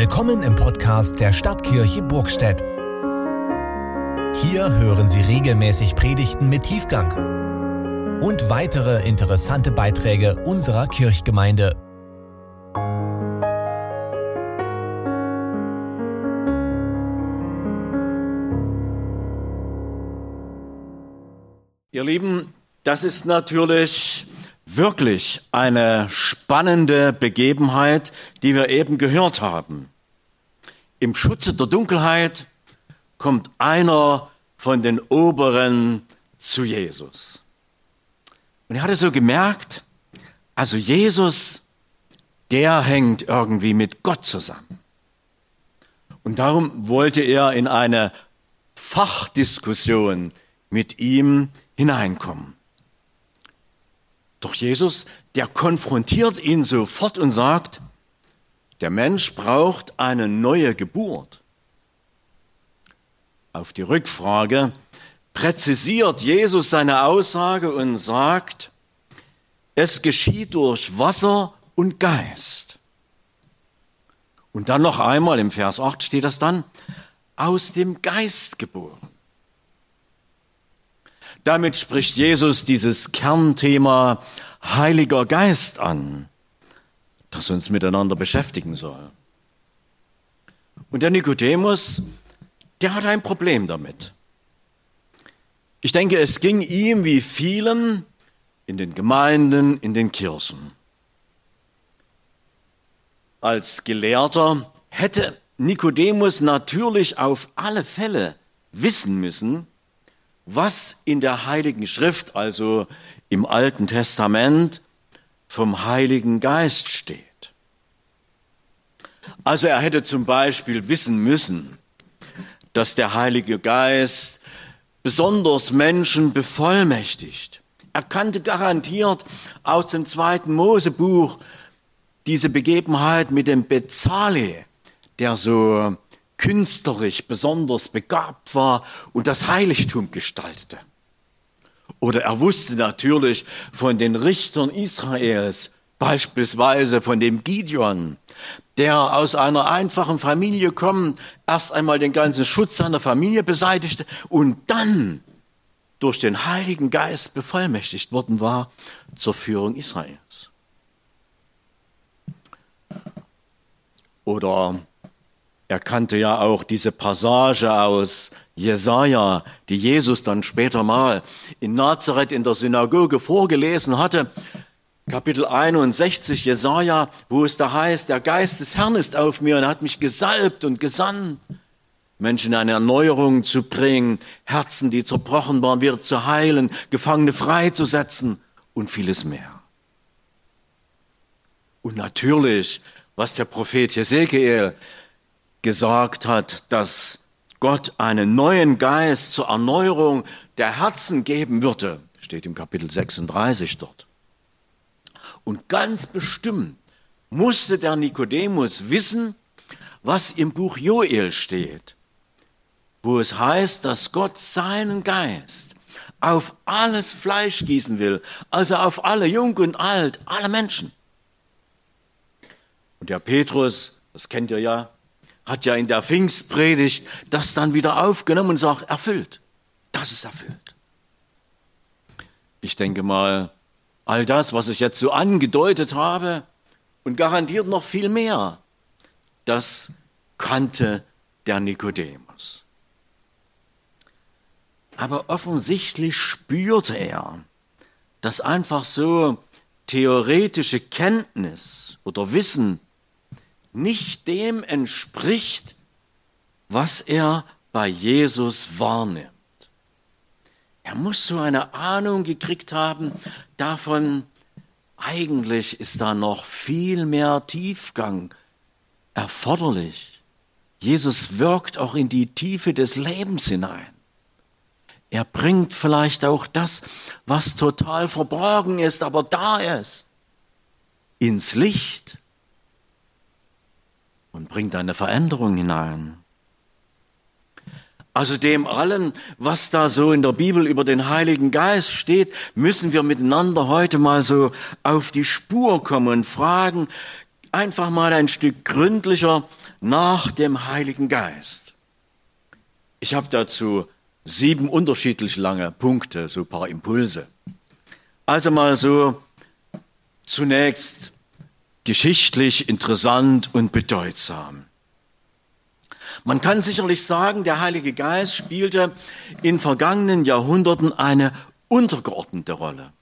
Willkommen im Podcast der Stadtkirche Burgstedt. Hier hören Sie regelmäßig Predigten mit Tiefgang und weitere interessante Beiträge unserer Kirchgemeinde. Ihr Lieben, das ist natürlich wirklich eine spannende Begebenheit, die wir eben gehört haben. Im Schutze der Dunkelheit kommt einer von den Oberen zu Jesus. Und er hatte so gemerkt, also Jesus, der hängt irgendwie mit Gott zusammen. Und darum wollte er in eine Fachdiskussion mit ihm hineinkommen. Doch Jesus, der konfrontiert ihn sofort und sagt, der Mensch braucht eine neue Geburt. Auf die Rückfrage präzisiert Jesus seine Aussage und sagt, es geschieht durch Wasser und Geist. Und dann noch einmal im Vers 8 steht das dann, aus dem Geist geboren. Damit spricht Jesus dieses Kernthema Heiliger Geist an, das uns miteinander beschäftigen soll. Und der Nikodemus, der hat ein Problem damit. Ich denke, es ging ihm wie vielen in den Gemeinden, in den Kirchen. Als Gelehrter hätte Nikodemus natürlich auf alle Fälle wissen müssen, was in der Heiligen Schrift, also im Alten Testament, vom Heiligen Geist steht. Also er hätte zum Beispiel wissen müssen, dass der Heilige Geist besonders Menschen bevollmächtigt. Er kannte garantiert aus dem zweiten Mosebuch diese Begebenheit mit dem Bezale, der so künstlerisch besonders begabt war und das Heiligtum gestaltete. Oder er wusste natürlich von den Richtern Israels, beispielsweise von dem Gideon, der aus einer einfachen Familie kommt, erst einmal den ganzen Schutz seiner Familie beseitigte und dann durch den Heiligen Geist bevollmächtigt worden war zur Führung Israels. Oder er kannte ja auch diese Passage aus Jesaja, die Jesus dann später mal in Nazareth in der Synagoge vorgelesen hatte. Kapitel 61 Jesaja, wo es da heißt, der Geist des Herrn ist auf mir und hat mich gesalbt und gesandt, Menschen in eine Erneuerung zu bringen, Herzen, die zerbrochen waren, wieder zu heilen, Gefangene freizusetzen und vieles mehr. Und natürlich, was der Prophet Hesekiel gesagt hat, dass Gott einen neuen Geist zur Erneuerung der Herzen geben würde, steht im Kapitel 36 dort. Und ganz bestimmt musste der Nikodemus wissen, was im Buch Joel steht, wo es heißt, dass Gott seinen Geist auf alles Fleisch gießen will, also auf alle, jung und alt, alle Menschen. Und der Petrus, das kennt ihr ja, hat ja in der Pfingstpredigt das dann wieder aufgenommen und sagt, erfüllt. Das ist erfüllt. Ich denke mal, all das, was ich jetzt so angedeutet habe und garantiert noch viel mehr, das kannte der Nikodemus. Aber offensichtlich spürte er, dass einfach so theoretische Kenntnis oder Wissen nicht dem entspricht, was er bei Jesus wahrnimmt. Er muss so eine Ahnung gekriegt haben davon, eigentlich ist da noch viel mehr Tiefgang erforderlich. Jesus wirkt auch in die Tiefe des Lebens hinein. Er bringt vielleicht auch das, was total verborgen ist, aber da ist, ins Licht und bringt eine Veränderung hinein. Also dem allen, was da so in der Bibel über den Heiligen Geist steht, müssen wir miteinander heute mal so auf die Spur kommen und fragen, einfach mal ein Stück gründlicher nach dem Heiligen Geist. Ich habe dazu sieben unterschiedlich lange Punkte, so paar Impulse. Also mal so zunächst geschichtlich interessant und bedeutsam. Man kann sicherlich sagen, der Heilige Geist spielte in vergangenen Jahrhunderten eine untergeordnete Rolle.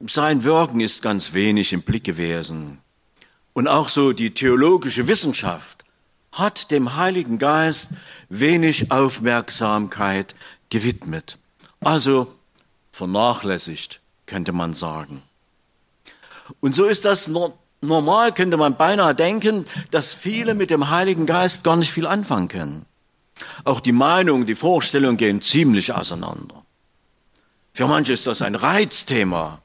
Sein Wirken ist ganz wenig im Blick gewesen. Und auch so die theologische Wissenschaft hat dem Heiligen Geist wenig Aufmerksamkeit gewidmet. Also vernachlässigt, könnte man sagen. Und so ist das normal, könnte man beinahe denken, dass viele mit dem Heiligen Geist gar nicht viel anfangen können. Auch die Meinung, die Vorstellung gehen ziemlich auseinander. Für manche ist das ein Reizthema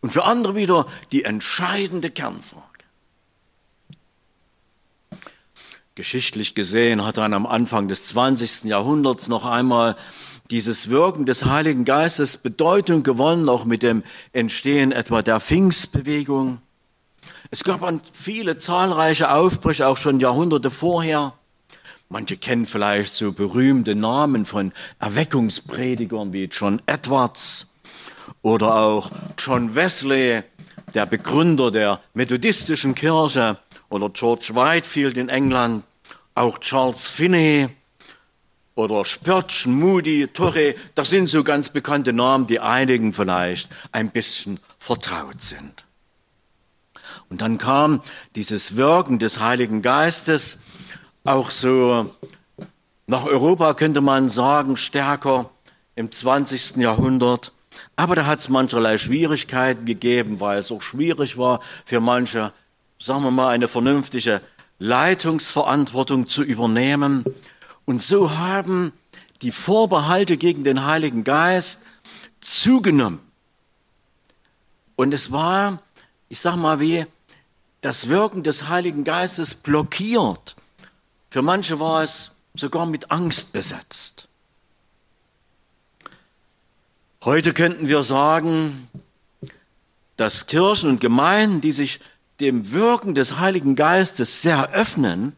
und für andere wieder die entscheidende Kernfrage. Geschichtlich gesehen hat dann am Anfang des 20. Jahrhunderts noch einmal dieses Wirken des Heiligen Geistes Bedeutung gewonnen, auch mit dem Entstehen etwa der Pfingstbewegung. Es gab viele zahlreiche Aufbrüche, auch schon Jahrhunderte vorher. Manche kennen vielleicht so berühmte Namen von Erweckungspredigern wie John Edwards oder auch John Wesley, der Begründer der methodistischen Kirche oder George Whitefield in England, auch Charles Finney oder Spurgeon, Moody, Torrey, das sind so ganz bekannte Namen, die einigen vielleicht ein bisschen vertraut sind. Und dann kam dieses Wirken des Heiligen Geistes auch so nach Europa, könnte man sagen, stärker im 20. Jahrhundert. Aber da hat es mancherlei Schwierigkeiten gegeben, weil es auch schwierig war für manche, sagen wir mal, eine vernünftige Leitungsverantwortung zu übernehmen. Und so haben die Vorbehalte gegen den Heiligen Geist zugenommen. Und es war, ich sag mal, wie das Wirken des Heiligen Geistes blockiert. Für manche war es sogar mit Angst besetzt. Heute könnten wir sagen, dass Kirchen und Gemeinden, die sich dem Wirken des Heiligen Geistes sehr öffnen,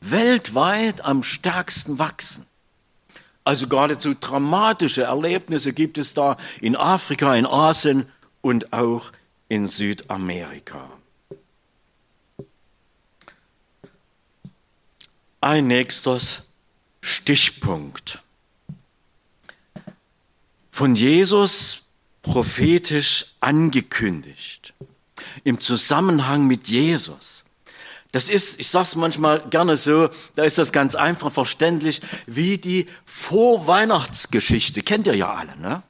weltweit am stärksten wachsen. Also geradezu dramatische Erlebnisse gibt es da in Afrika, in Asien und auch in Südamerika. Ein nächster Stichpunkt. Von Jesus prophetisch angekündigt im Zusammenhang mit Jesus. Das ist, ich sage es manchmal gerne so, da ist das ganz einfach verständlich, wie die Vorweihnachtsgeschichte. Kennt ihr ja alle, ne?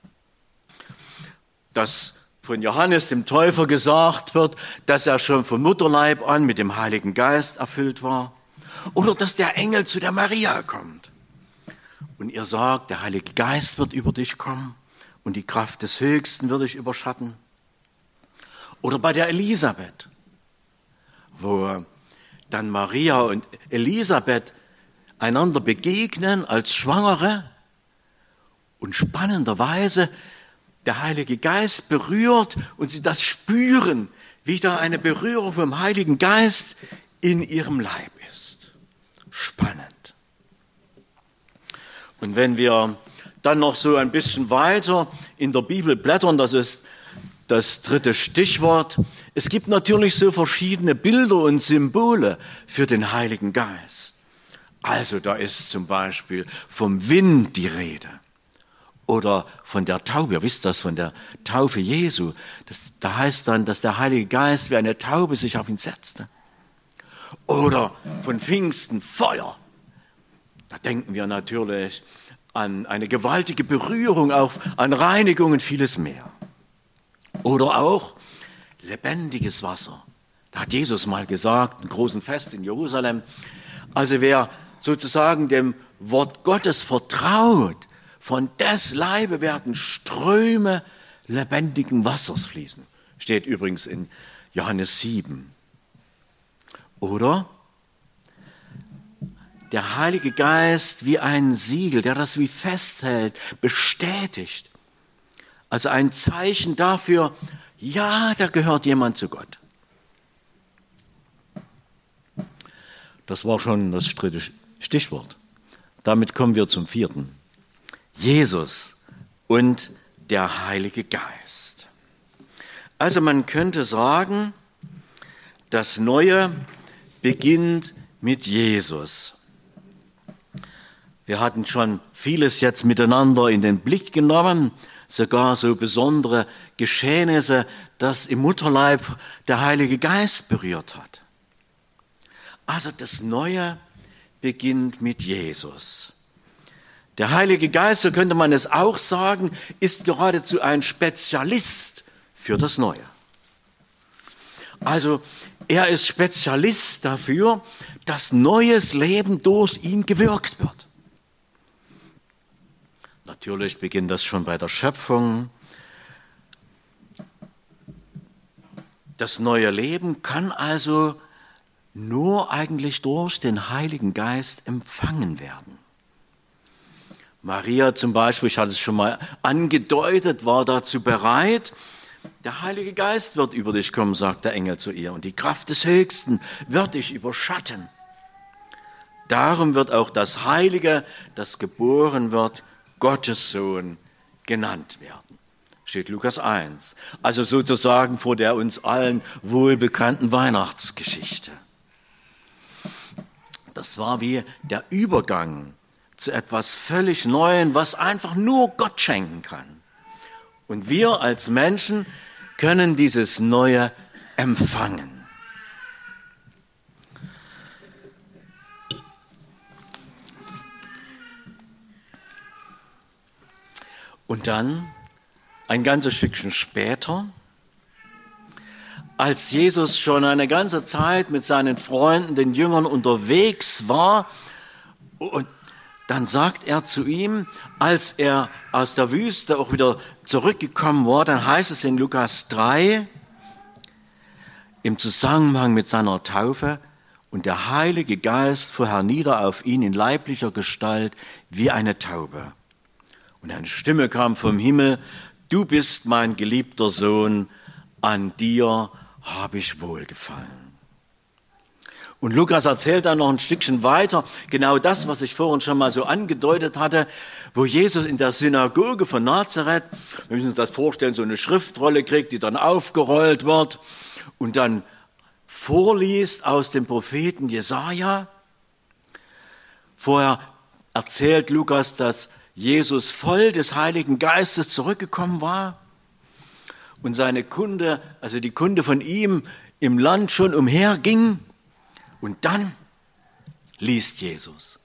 Dass von Johannes dem Täufer gesagt wird, dass er schon vom Mutterleib an mit dem Heiligen Geist erfüllt war. Oder dass der Engel zu der Maria kommt. Und ihr sagt, der Heilige Geist wird über dich kommen und die Kraft des Höchsten wird dich überschatten. Oder bei der Elisabeth, wo dann Maria und Elisabeth einander begegnen als Schwangere und spannenderweise der Heilige Geist berührt und sie das spüren, wie da eine Berührung vom Heiligen Geist in ihrem Leib ist. Spannend. Und wenn wir dann noch so ein bisschen weiter in der Bibel blättern, das ist das dritte Stichwort. Es gibt natürlich so verschiedene Bilder und Symbole für den Heiligen Geist. Also da ist zum Beispiel vom Wind die Rede oder von der Taube. Ihr wisst das von der Taufe Jesu. Das, da heißt dann, dass der Heilige Geist wie eine Taube sich auf ihn setzte. Oder von Pfingsten Feuer. Da denken wir natürlich an eine gewaltige Berührung, auf, an Reinigung und vieles mehr. Oder auch lebendiges Wasser. Da hat Jesus mal gesagt, ein großen Fest in Jerusalem. Also wer sozusagen dem Wort Gottes vertraut, von des Leibe werden Ströme lebendigen Wassers fließen. Steht übrigens in Johannes 7. Oder der Heilige Geist wie ein Siegel, der das wie festhält, bestätigt. Also ein Zeichen dafür, ja, da gehört jemand zu Gott. Das war schon das dritte Stichwort. Damit kommen wir zum vierten. Jesus und der Heilige Geist. Also man könnte sagen, das Neue beginnt mit Jesus. Wir hatten schon vieles jetzt miteinander in den Blick genommen, sogar so besondere Geschehnisse, das im Mutterleib der Heilige Geist berührt hat. Also das Neue beginnt mit Jesus. Der Heilige Geist, so könnte man es auch sagen, ist geradezu ein Spezialist für das Neue. Also er ist Spezialist dafür, dass neues Leben durch ihn gewirkt wird. Natürlich beginnt das schon bei der Schöpfung. Das neue Leben kann also nur eigentlich durch den Heiligen Geist empfangen werden. Maria zum Beispiel, ich hatte es schon mal angedeutet, war dazu bereit. Der Heilige Geist wird über dich kommen, sagt der Engel zu ihr, und die Kraft des Höchsten wird dich überschatten. Darum wird auch das Heilige, das geboren wird, Gottes Sohn genannt werden. Steht Lukas 1. Also sozusagen vor der uns allen wohlbekannten Weihnachtsgeschichte. Das war wie der Übergang zu etwas völlig Neuem, was einfach nur Gott schenken kann. Und wir als Menschen können dieses Neue empfangen. Dann, ein ganzes Stückchen später, als Jesus schon eine ganze Zeit mit seinen Freunden, den Jüngern unterwegs war, und dann sagt er zu ihm, als er aus der Wüste auch wieder zurückgekommen war, dann heißt es in Lukas 3, im Zusammenhang mit seiner Taufe, und der Heilige Geist fuhr hernieder auf ihn in leiblicher Gestalt wie eine Taube. Und eine Stimme kam vom Himmel, du bist mein geliebter Sohn, an dir habe ich wohlgefallen. Und Lukas erzählt dann noch ein Stückchen weiter, genau das, was ich vorhin schon mal so angedeutet hatte, wo Jesus in der Synagoge von Nazareth, wir müssen uns das vorstellen, so eine Schriftrolle kriegt, die dann aufgerollt wird und dann vorliest aus dem Propheten Jesaja. Vorher erzählt Lukas, dass Jesus voll des Heiligen Geistes zurückgekommen war und seine Kunde, also die Kunde von ihm im Land schon umherging. Und dann liest Jesus.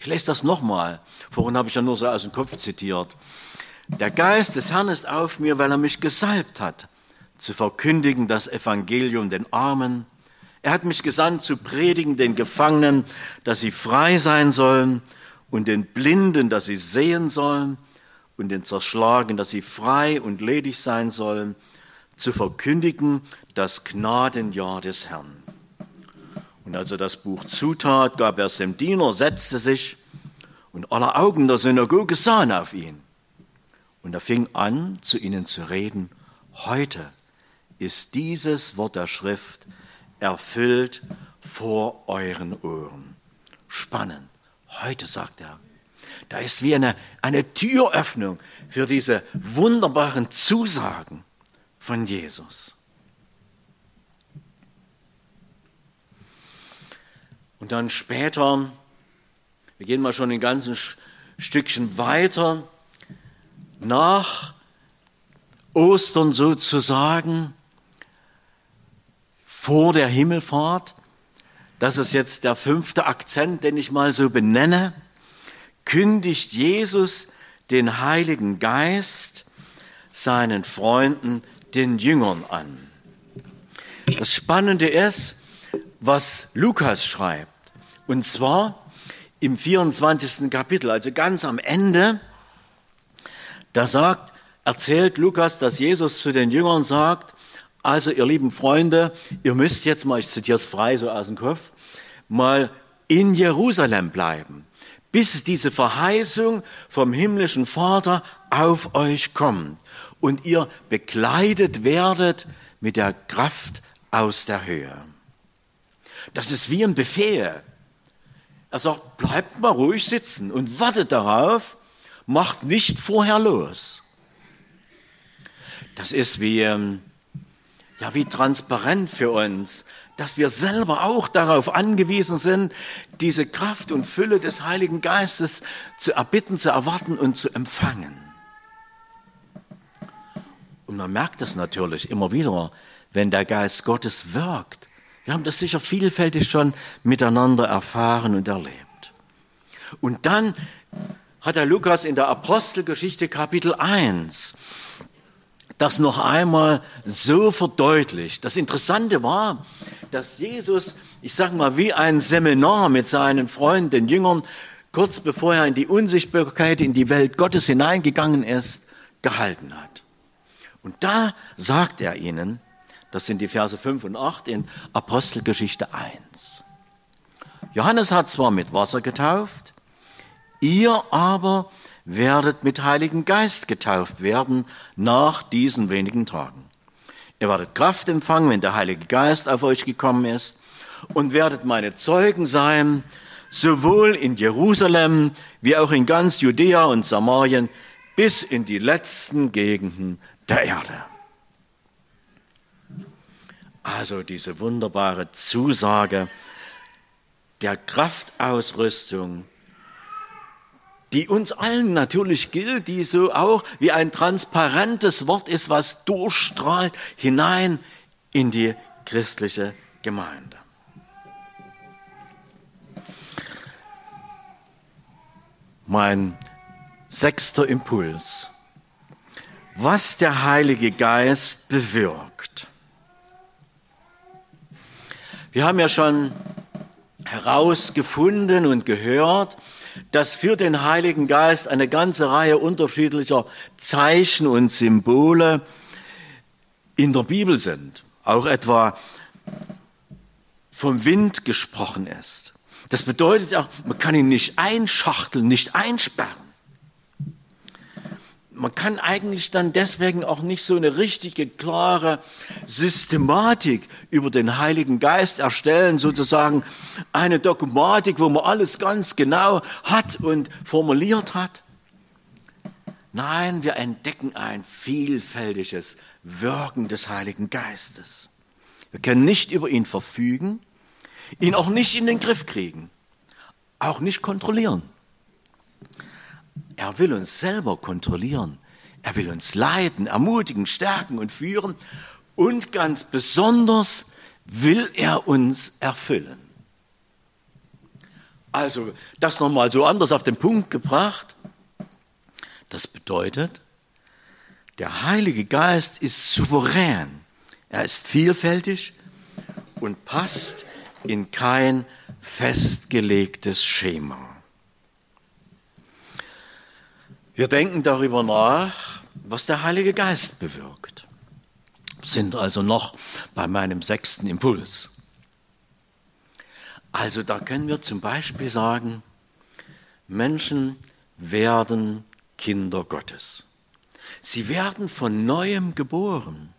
Ich lese das nochmal. Vorhin habe ich ja nur so aus dem Kopf zitiert. Der Geist des Herrn ist auf mir, weil er mich gesalbt hat, zu verkündigen das Evangelium den Armen. Er hat mich gesandt zu predigen den Gefangenen, dass sie frei sein sollen und den Blinden, dass sie sehen sollen, und den Zerschlagen, dass sie frei und ledig sein sollen, zu verkündigen das Gnadenjahr des Herrn. Und als er das Buch zutat, gab er es dem Diener, setzte sich, und aller Augen der Synagoge sahen auf ihn. Und er fing an, zu ihnen zu reden, heute ist dieses Wort der Schrift erfüllt vor euren Ohren. Spannend. Heute, sagt er, da ist wie eine, eine Türöffnung für diese wunderbaren Zusagen von Jesus. Und dann später, wir gehen mal schon ein ganzes Stückchen weiter, nach Ostern sozusagen, vor der Himmelfahrt, das ist jetzt der fünfte Akzent, den ich mal so benenne, kündigt Jesus den Heiligen Geist seinen Freunden, den Jüngern an. Das Spannende ist, was Lukas schreibt. Und zwar im 24. Kapitel, also ganz am Ende, da sagt, erzählt Lukas, dass Jesus zu den Jüngern sagt, also, ihr lieben Freunde, ihr müsst jetzt mal, ich zitiere es frei so aus dem Kopf, mal in Jerusalem bleiben, bis diese Verheißung vom himmlischen Vater auf euch kommt und ihr bekleidet werdet mit der Kraft aus der Höhe. Das ist wie ein Befehl. Er sagt, bleibt mal ruhig sitzen und wartet darauf, macht nicht vorher los. Das ist wie, ähm, ja, wie transparent für uns, dass wir selber auch darauf angewiesen sind, diese Kraft und Fülle des Heiligen Geistes zu erbitten, zu erwarten und zu empfangen. Und man merkt das natürlich immer wieder, wenn der Geist Gottes wirkt. Wir haben das sicher vielfältig schon miteinander erfahren und erlebt. Und dann hat der Lukas in der Apostelgeschichte Kapitel 1 das noch einmal so verdeutlicht. Das Interessante war, dass Jesus, ich sage mal, wie ein Seminar mit seinen Freunden, den Jüngern, kurz bevor er in die Unsichtbarkeit, in die Welt Gottes hineingegangen ist, gehalten hat. Und da sagt er ihnen, das sind die Verse 5 und 8 in Apostelgeschichte 1. Johannes hat zwar mit Wasser getauft, ihr aber werdet mit Heiligen Geist getauft werden nach diesen wenigen Tagen. Ihr werdet Kraft empfangen, wenn der Heilige Geist auf euch gekommen ist und werdet meine Zeugen sein, sowohl in Jerusalem wie auch in ganz Judäa und Samarien bis in die letzten Gegenden der Erde. Also diese wunderbare Zusage der Kraftausrüstung die uns allen natürlich gilt, die so auch wie ein transparentes Wort ist, was durchstrahlt hinein in die christliche Gemeinde. Mein sechster Impuls. Was der Heilige Geist bewirkt. Wir haben ja schon herausgefunden und gehört, dass für den Heiligen Geist eine ganze Reihe unterschiedlicher Zeichen und Symbole in der Bibel sind. Auch etwa vom Wind gesprochen ist. Das bedeutet auch, man kann ihn nicht einschachteln, nicht einsperren man kann eigentlich dann deswegen auch nicht so eine richtige, klare Systematik über den Heiligen Geist erstellen, sozusagen eine Dogmatik, wo man alles ganz genau hat und formuliert hat. Nein, wir entdecken ein vielfältiges Wirken des Heiligen Geistes. Wir können nicht über ihn verfügen, ihn auch nicht in den Griff kriegen, auch nicht kontrollieren. Er will uns selber kontrollieren. Er will uns leiten, ermutigen, stärken und führen. Und ganz besonders will er uns erfüllen. Also das nochmal so anders auf den Punkt gebracht. Das bedeutet, der Heilige Geist ist souverän. Er ist vielfältig und passt in kein festgelegtes Schema. Wir denken darüber nach, was der Heilige Geist bewirkt. Sind also noch bei meinem sechsten Impuls. Also da können wir zum Beispiel sagen, Menschen werden Kinder Gottes. Sie werden von neuem geboren.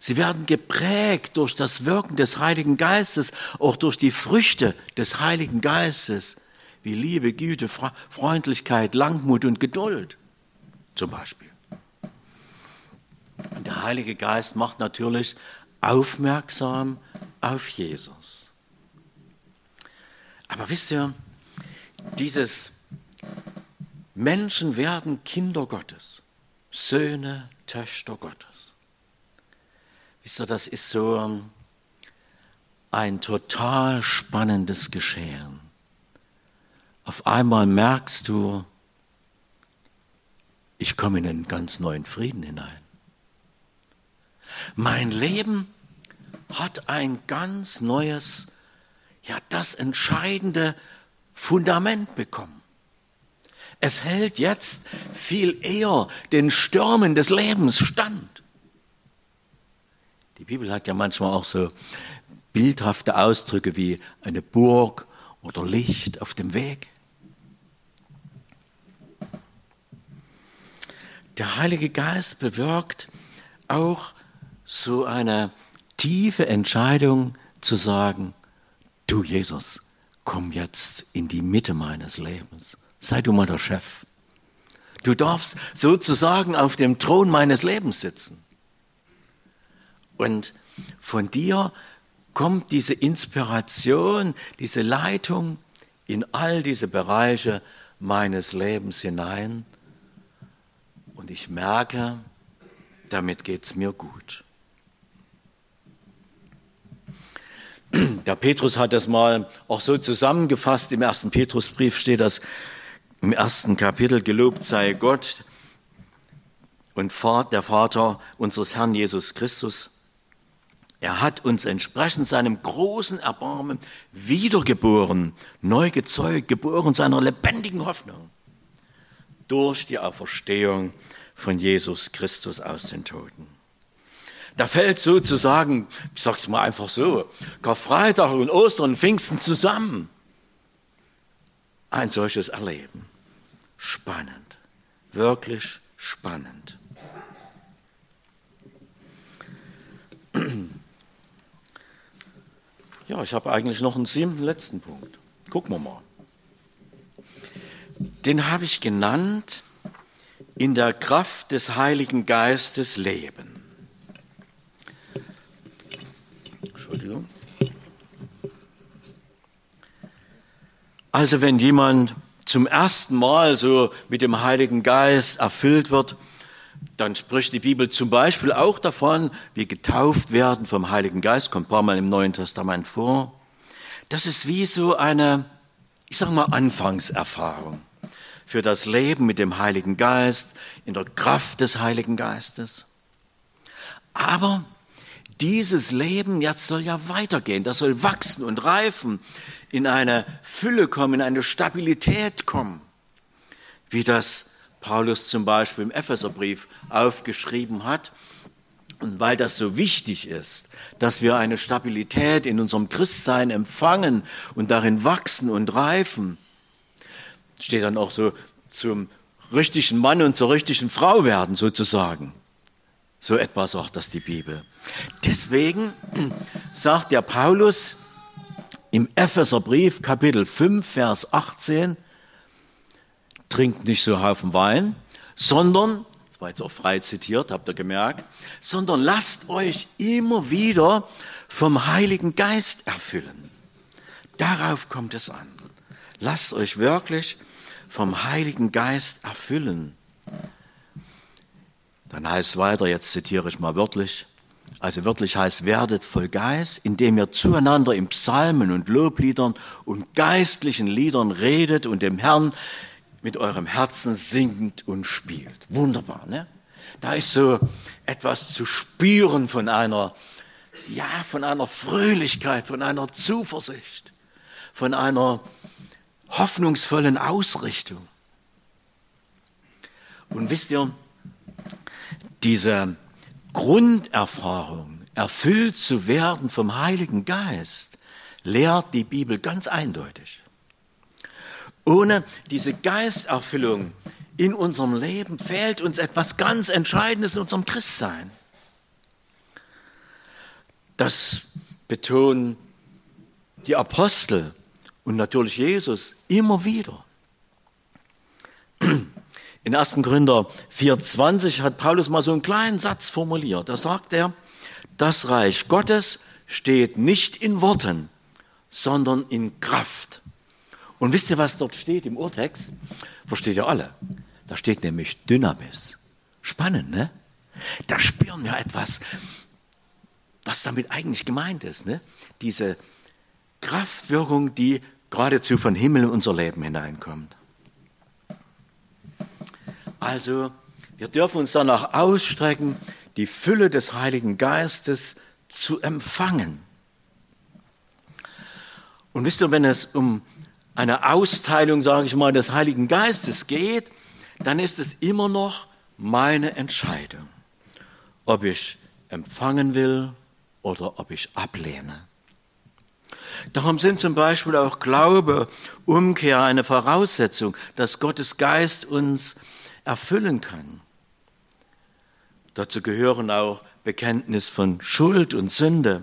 Sie werden geprägt durch das Wirken des Heiligen Geistes, auch durch die Früchte des Heiligen Geistes wie Liebe, Güte, Freundlichkeit, Langmut und Geduld zum Beispiel. Und der Heilige Geist macht natürlich aufmerksam auf Jesus. Aber wisst ihr, dieses Menschen werden Kinder Gottes, Söhne, Töchter Gottes. Wisst ihr, das ist so ein total spannendes Geschehen. Auf einmal merkst du, ich komme in einen ganz neuen Frieden hinein. Mein Leben hat ein ganz neues, ja das entscheidende Fundament bekommen. Es hält jetzt viel eher den Stürmen des Lebens stand. Die Bibel hat ja manchmal auch so bildhafte Ausdrücke wie eine Burg oder Licht auf dem Weg. Der Heilige Geist bewirkt auch so eine tiefe Entscheidung zu sagen, du Jesus, komm jetzt in die Mitte meines Lebens. Sei du mal der Chef. Du darfst sozusagen auf dem Thron meines Lebens sitzen. Und von dir kommt diese Inspiration, diese Leitung in all diese Bereiche meines Lebens hinein. Und ich merke, damit geht es mir gut. Der Petrus hat das mal auch so zusammengefasst. Im ersten Petrusbrief steht das im ersten Kapitel, gelobt sei Gott und der Vater unseres Herrn Jesus Christus. Er hat uns entsprechend seinem großen Erbarmen wiedergeboren, neu gezeugt, geboren seiner lebendigen Hoffnung durch die Auferstehung von Jesus Christus aus den Toten. Da fällt sozusagen, ich sag's mal einfach so, Karfreitag und Ostern und Pfingsten zusammen. Ein solches Erleben. Spannend. Wirklich spannend. Ja, ich habe eigentlich noch einen siebten letzten Punkt. Gucken wir mal. Den habe ich genannt, in der Kraft des Heiligen Geistes leben. Entschuldigung. Also wenn jemand zum ersten Mal so mit dem Heiligen Geist erfüllt wird, dann spricht die Bibel zum Beispiel auch davon, wie getauft werden vom Heiligen Geist, kommt ein paar Mal im Neuen Testament vor. Das ist wie so eine, ich sage mal, Anfangserfahrung für das Leben mit dem Heiligen Geist, in der Kraft des Heiligen Geistes. Aber dieses Leben jetzt soll ja weitergehen, das soll wachsen und reifen, in eine Fülle kommen, in eine Stabilität kommen, wie das Paulus zum Beispiel im Epheserbrief aufgeschrieben hat. Und weil das so wichtig ist, dass wir eine Stabilität in unserem Christsein empfangen und darin wachsen und reifen, steht dann auch so zum richtigen Mann und zur richtigen Frau werden sozusagen. So etwas sagt das die Bibel. Deswegen sagt der Paulus im Epheserbrief Kapitel 5 Vers 18 trinkt nicht so Haufen Wein, sondern, das war jetzt auch frei zitiert, habt ihr gemerkt, sondern lasst euch immer wieder vom Heiligen Geist erfüllen. Darauf kommt es an. Lasst euch wirklich vom Heiligen Geist erfüllen. Dann heißt es weiter, jetzt zitiere ich mal wörtlich, also wörtlich heißt, werdet voll Geist, indem ihr zueinander in Psalmen und Lobliedern und geistlichen Liedern redet und dem Herrn mit eurem Herzen singt und spielt. Wunderbar, ne? Da ist so etwas zu spüren von einer, ja, von einer Fröhlichkeit, von einer Zuversicht, von einer hoffnungsvollen Ausrichtung. Und wisst ihr, diese Grunderfahrung, erfüllt zu werden vom Heiligen Geist, lehrt die Bibel ganz eindeutig. Ohne diese Geisterfüllung in unserem Leben fehlt uns etwas ganz Entscheidendes in unserem Christsein. Das betonen die Apostel und natürlich Jesus immer wieder. In 1. Korinther 4,20 hat Paulus mal so einen kleinen Satz formuliert. Da sagt er, das Reich Gottes steht nicht in Worten, sondern in Kraft. Und wisst ihr, was dort steht im Urtext? Versteht ihr alle? Da steht nämlich Dynamis. Spannend, ne? Da spüren wir etwas, was damit eigentlich gemeint ist. Ne? Diese Kraftwirkung, die geradezu von Himmel in unser Leben hineinkommt. Also, wir dürfen uns danach ausstrecken, die Fülle des Heiligen Geistes zu empfangen. Und wisst ihr, wenn es um eine Austeilung, sage ich mal, des Heiligen Geistes geht, dann ist es immer noch meine Entscheidung, ob ich empfangen will oder ob ich ablehne. Darum sind zum Beispiel auch Glaube, Umkehr eine Voraussetzung, dass Gottes Geist uns erfüllen kann. Dazu gehören auch Bekenntnis von Schuld und Sünde,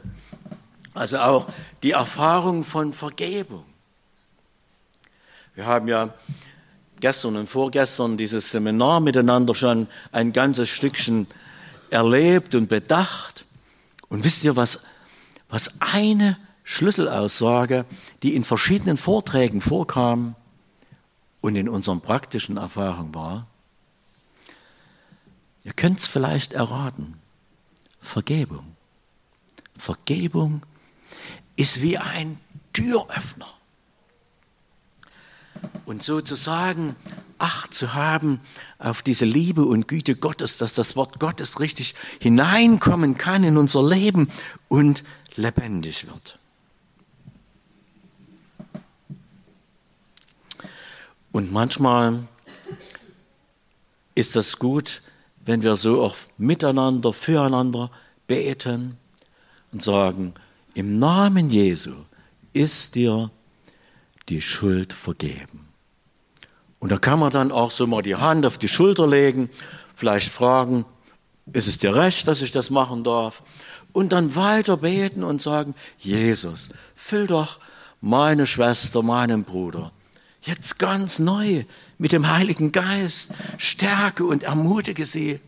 also auch die Erfahrung von Vergebung Wir haben ja gestern und vorgestern dieses Seminar miteinander schon ein ganzes Stückchen erlebt und bedacht. Und wisst ihr, was, was eine Schlüsselaussage, die in verschiedenen Vorträgen vorkam und in unseren praktischen Erfahrungen war? Ihr könnt es vielleicht erraten. Vergebung. Vergebung ist wie ein Türöffner. Und sozusagen Acht zu haben auf diese Liebe und Güte Gottes, dass das Wort Gottes richtig hineinkommen kann in unser Leben und lebendig wird. Und manchmal ist das gut, wenn wir so auch miteinander, füreinander beten und sagen, im Namen Jesu ist dir die Schuld vergeben. Und da kann man dann auch so mal die Hand auf die Schulter legen, vielleicht fragen, ist es dir recht, dass ich das machen darf? Und dann weiter beten und sagen, Jesus, füll doch meine Schwester, meinen Bruder, jetzt ganz neu mit dem Heiligen Geist, stärke und ermutige sie